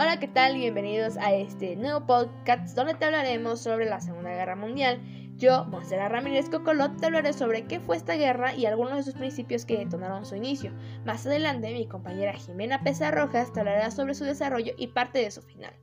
Hola, ¿qué tal? Bienvenidos a este nuevo podcast donde te hablaremos sobre la Segunda Guerra Mundial. Yo, Monserrat Ramírez Cocolot, te hablaré sobre qué fue esta guerra y algunos de sus principios que detonaron su inicio. Más adelante, mi compañera Jimena Pesa Rojas te hablará sobre su desarrollo y parte de su final.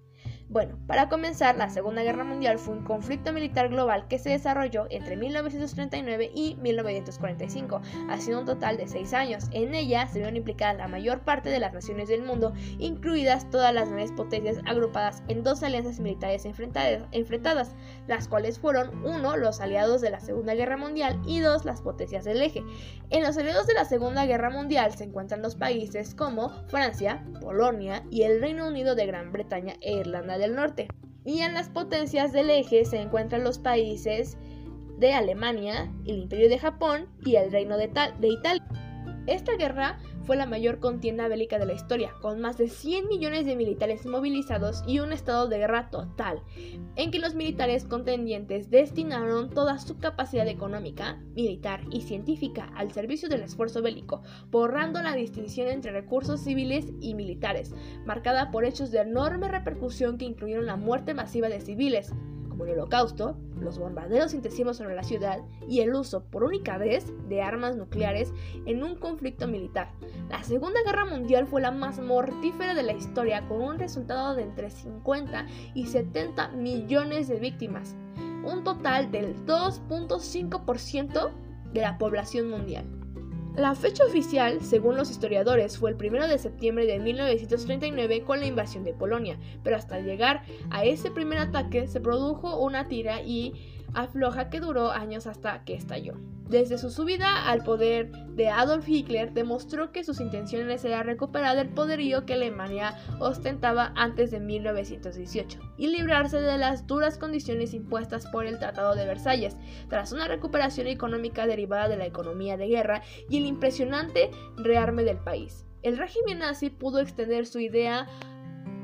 Bueno, para comenzar, la Segunda Guerra Mundial fue un conflicto militar global que se desarrolló entre 1939 y 1945, haciendo un total de seis años. En ella se vieron implicadas la mayor parte de las naciones del mundo, incluidas todas las grandes potencias agrupadas en dos alianzas militares enfrentadas, las cuales fueron uno, los aliados de la Segunda Guerra Mundial y dos, las potencias del eje. En los aliados de la Segunda Guerra Mundial se encuentran los países como Francia, Polonia y el Reino Unido de Gran Bretaña e Irlanda del Norte. Y en las potencias del eje se encuentran los países de Alemania, el Imperio de Japón y el Reino de, de Italia. Esta guerra fue la mayor contienda bélica de la historia, con más de 100 millones de militares movilizados y un estado de guerra total, en que los militares contendientes destinaron toda su capacidad económica, militar y científica al servicio del esfuerzo bélico, borrando la distinción entre recursos civiles y militares, marcada por hechos de enorme repercusión que incluyeron la muerte masiva de civiles, como el holocausto, los bombardeos intensivos sobre la ciudad y el uso por única vez de armas nucleares en un conflicto militar. La Segunda Guerra Mundial fue la más mortífera de la historia con un resultado de entre 50 y 70 millones de víctimas, un total del 2.5% de la población mundial. La fecha oficial, según los historiadores, fue el 1 de septiembre de 1939 con la invasión de Polonia, pero hasta llegar a ese primer ataque se produjo una tira y afloja que duró años hasta que estalló. Desde su subida al poder de Adolf Hitler demostró que sus intenciones eran recuperar el poderío que Alemania ostentaba antes de 1918 y librarse de las duras condiciones impuestas por el Tratado de Versalles, tras una recuperación económica derivada de la economía de guerra y el impresionante rearme del país. El régimen nazi pudo extender su idea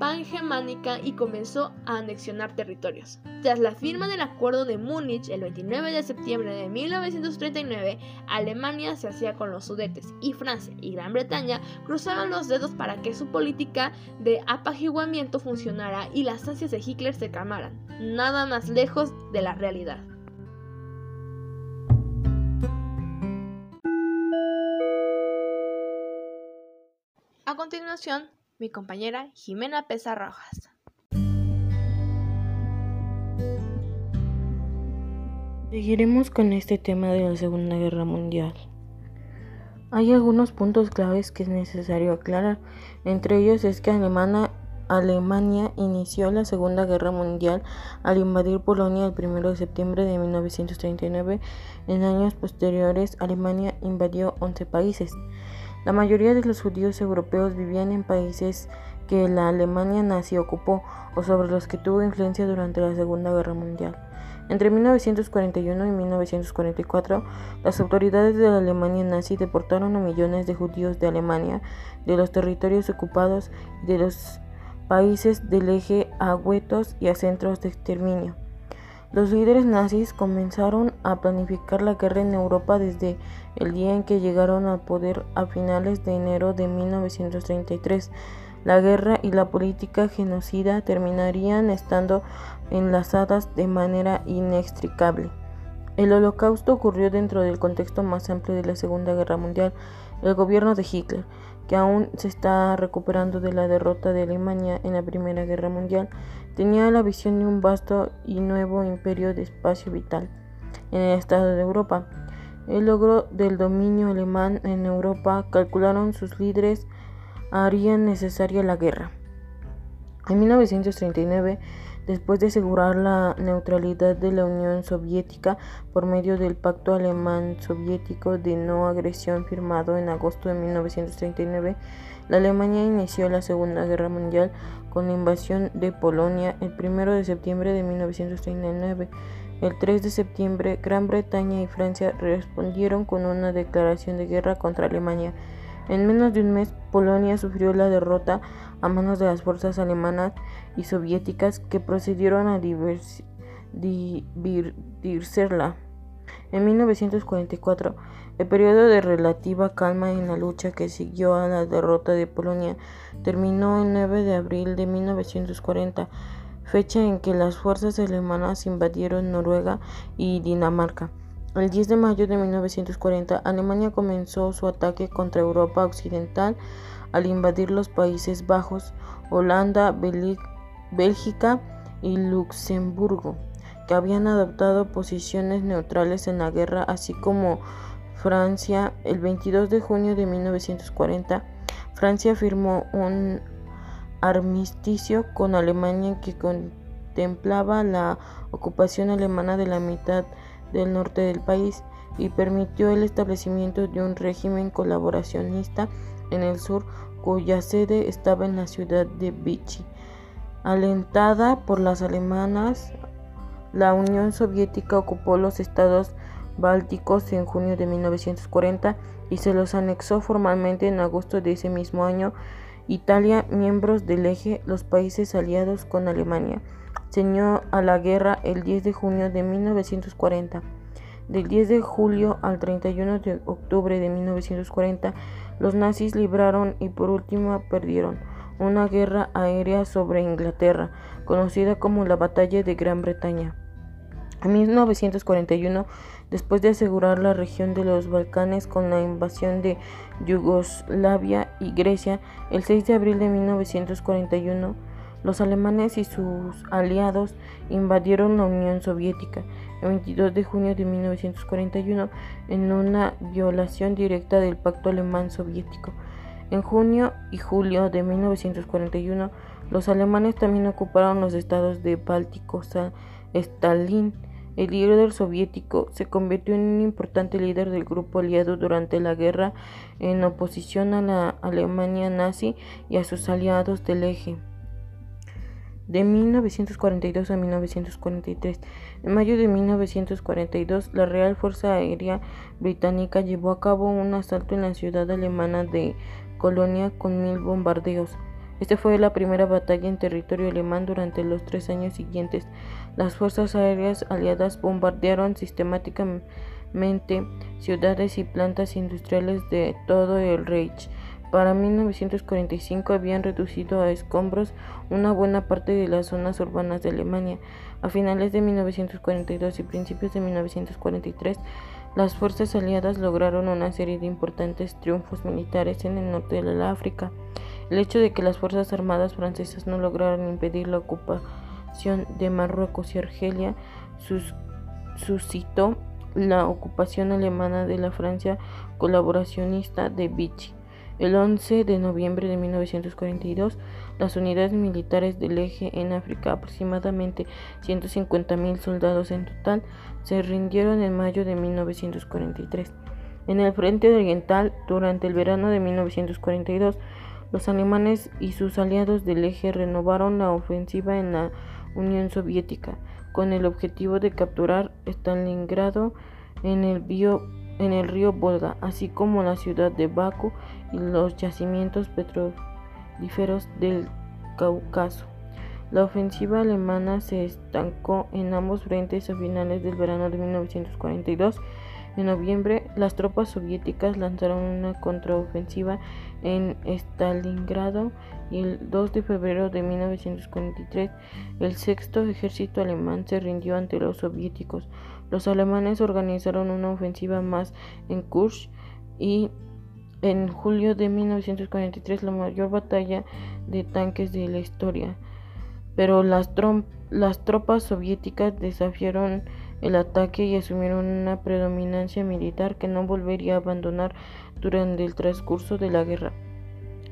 pangermánica y comenzó a anexionar territorios. Tras la firma del Acuerdo de Múnich el 29 de septiembre de 1939, Alemania se hacía con los Sudetes y Francia y Gran Bretaña cruzaron los dedos para que su política de apaciguamiento funcionara y las ansias de Hitler se calmaran, nada más lejos de la realidad. A continuación, mi compañera Jimena Pesa Rojas. Seguiremos con este tema de la Segunda Guerra Mundial. Hay algunos puntos claves que es necesario aclarar. Entre ellos es que Alemania, Alemania inició la Segunda Guerra Mundial al invadir Polonia el 1 de septiembre de 1939. En años posteriores, Alemania invadió 11 países. La mayoría de los judíos europeos vivían en países que la Alemania nazi ocupó o sobre los que tuvo influencia durante la Segunda Guerra Mundial. Entre 1941 y 1944, las autoridades de la Alemania nazi deportaron a millones de judíos de Alemania, de los territorios ocupados y de los países del eje a guetos y a centros de exterminio. Los líderes nazis comenzaron a planificar la guerra en Europa desde el día en que llegaron al poder a finales de enero de 1933. La guerra y la política genocida terminarían estando enlazadas de manera inextricable. El holocausto ocurrió dentro del contexto más amplio de la Segunda Guerra Mundial. El gobierno de Hitler, que aún se está recuperando de la derrota de Alemania en la Primera Guerra Mundial, tenía la visión de un vasto y nuevo imperio de espacio vital en el estado de Europa. El logro del dominio alemán en Europa, calcularon sus líderes, harían necesaria la guerra. En 1939, después de asegurar la neutralidad de la Unión Soviética por medio del Pacto Alemán-Soviético de No Agresión firmado en agosto de 1939, la Alemania inició la Segunda Guerra Mundial con la invasión de Polonia el 1 de septiembre de 1939. El 3 de septiembre, Gran Bretaña y Francia respondieron con una declaración de guerra contra Alemania. En menos de un mes, Polonia sufrió la derrota a manos de las fuerzas alemanas y soviéticas que procedieron a dividirla. En 1944, el periodo de relativa calma en la lucha que siguió a la derrota de Polonia terminó el 9 de abril de 1940, fecha en que las fuerzas alemanas invadieron Noruega y Dinamarca. El 10 de mayo de 1940, Alemania comenzó su ataque contra Europa Occidental al invadir los Países Bajos, Holanda, Bélgica y Luxemburgo, que habían adoptado posiciones neutrales en la guerra, así como Francia. El 22 de junio de 1940, Francia firmó un armisticio con Alemania que contemplaba la ocupación alemana de la mitad del norte del país y permitió el establecimiento de un régimen colaboracionista en el sur cuya sede estaba en la ciudad de Vichy. Alentada por las alemanas, la Unión Soviética ocupó los estados bálticos en junio de 1940 y se los anexó formalmente en agosto de ese mismo año. Italia, miembros del eje, los países aliados con Alemania se a la guerra el 10 de junio de 1940. Del 10 de julio al 31 de octubre de 1940, los nazis libraron y por último perdieron una guerra aérea sobre Inglaterra, conocida como la Batalla de Gran Bretaña. En 1941, después de asegurar la región de los Balcanes con la invasión de Yugoslavia y Grecia, el 6 de abril de 1941, los alemanes y sus aliados invadieron la Unión Soviética el 22 de junio de 1941 en una violación directa del pacto alemán soviético. En junio y julio de 1941, los alemanes también ocuparon los estados de Báltico. Stalin, el líder soviético, se convirtió en un importante líder del grupo aliado durante la guerra en oposición a la Alemania nazi y a sus aliados del eje de 1942 a 1943. En mayo de 1942, la Real Fuerza Aérea Británica llevó a cabo un asalto en la ciudad alemana de Colonia con mil bombardeos. Esta fue la primera batalla en territorio alemán durante los tres años siguientes. Las fuerzas aéreas aliadas bombardearon sistemáticamente ciudades y plantas industriales de todo el Reich para 1945 habían reducido a escombros una buena parte de las zonas urbanas de Alemania. A finales de 1942 y principios de 1943, las fuerzas aliadas lograron una serie de importantes triunfos militares en el norte de la África. El hecho de que las fuerzas armadas francesas no lograron impedir la ocupación de Marruecos y Argelia suscitó la ocupación alemana de la Francia colaboracionista de Vichy. El 11 de noviembre de 1942, las unidades militares del eje en África, aproximadamente 150.000 soldados en total, se rindieron en mayo de 1943. En el frente oriental, durante el verano de 1942, los alemanes y sus aliados del eje renovaron la ofensiva en la Unión Soviética, con el objetivo de capturar Stalingrado en el bio en el río Volga, así como la ciudad de Bakú y los yacimientos petrolíferos del Cáucaso. La ofensiva alemana se estancó en ambos frentes a finales del verano de 1942. En noviembre, las tropas soviéticas lanzaron una contraofensiva en Stalingrado y el 2 de febrero de 1943 el sexto ejército alemán se rindió ante los soviéticos. Los alemanes organizaron una ofensiva más en Kursk y en julio de 1943 la mayor batalla de tanques de la historia. Pero las, las tropas soviéticas desafiaron el ataque y asumieron una predominancia militar que no volvería a abandonar durante el transcurso de la guerra.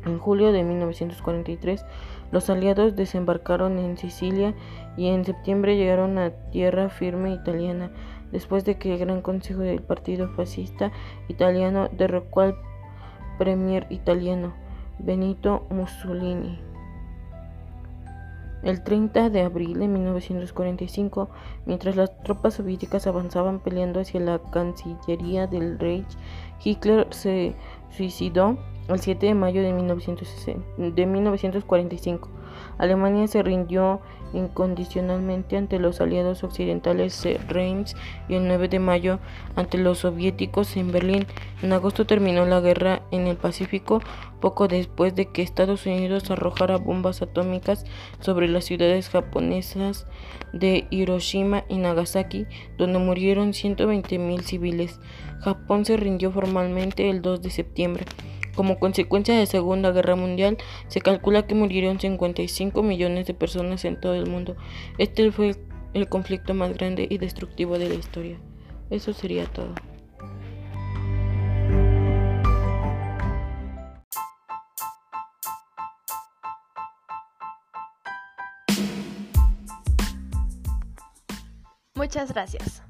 En julio de 1943, los aliados desembarcaron en Sicilia y en septiembre llegaron a tierra firme italiana, después de que el Gran Consejo del Partido Fascista Italiano derrocó al premier italiano Benito Mussolini. El 30 de abril de 1945, mientras las tropas soviéticas avanzaban peleando hacia la Cancillería del Reich, Hitler se suicidó el 7 de mayo de, de 1945. Alemania se rindió incondicionalmente ante los aliados occidentales de Reims y el 9 de mayo ante los soviéticos en Berlín. En agosto terminó la guerra en el Pacífico, poco después de que Estados Unidos arrojara bombas atómicas sobre las ciudades japonesas de Hiroshima y Nagasaki, donde murieron 120.000 civiles. Japón se rindió formalmente el 2 de septiembre. Como consecuencia de la Segunda Guerra Mundial, se calcula que murieron 55 millones de personas en todo el mundo. Este fue el conflicto más grande y destructivo de la historia. Eso sería todo. Muchas gracias.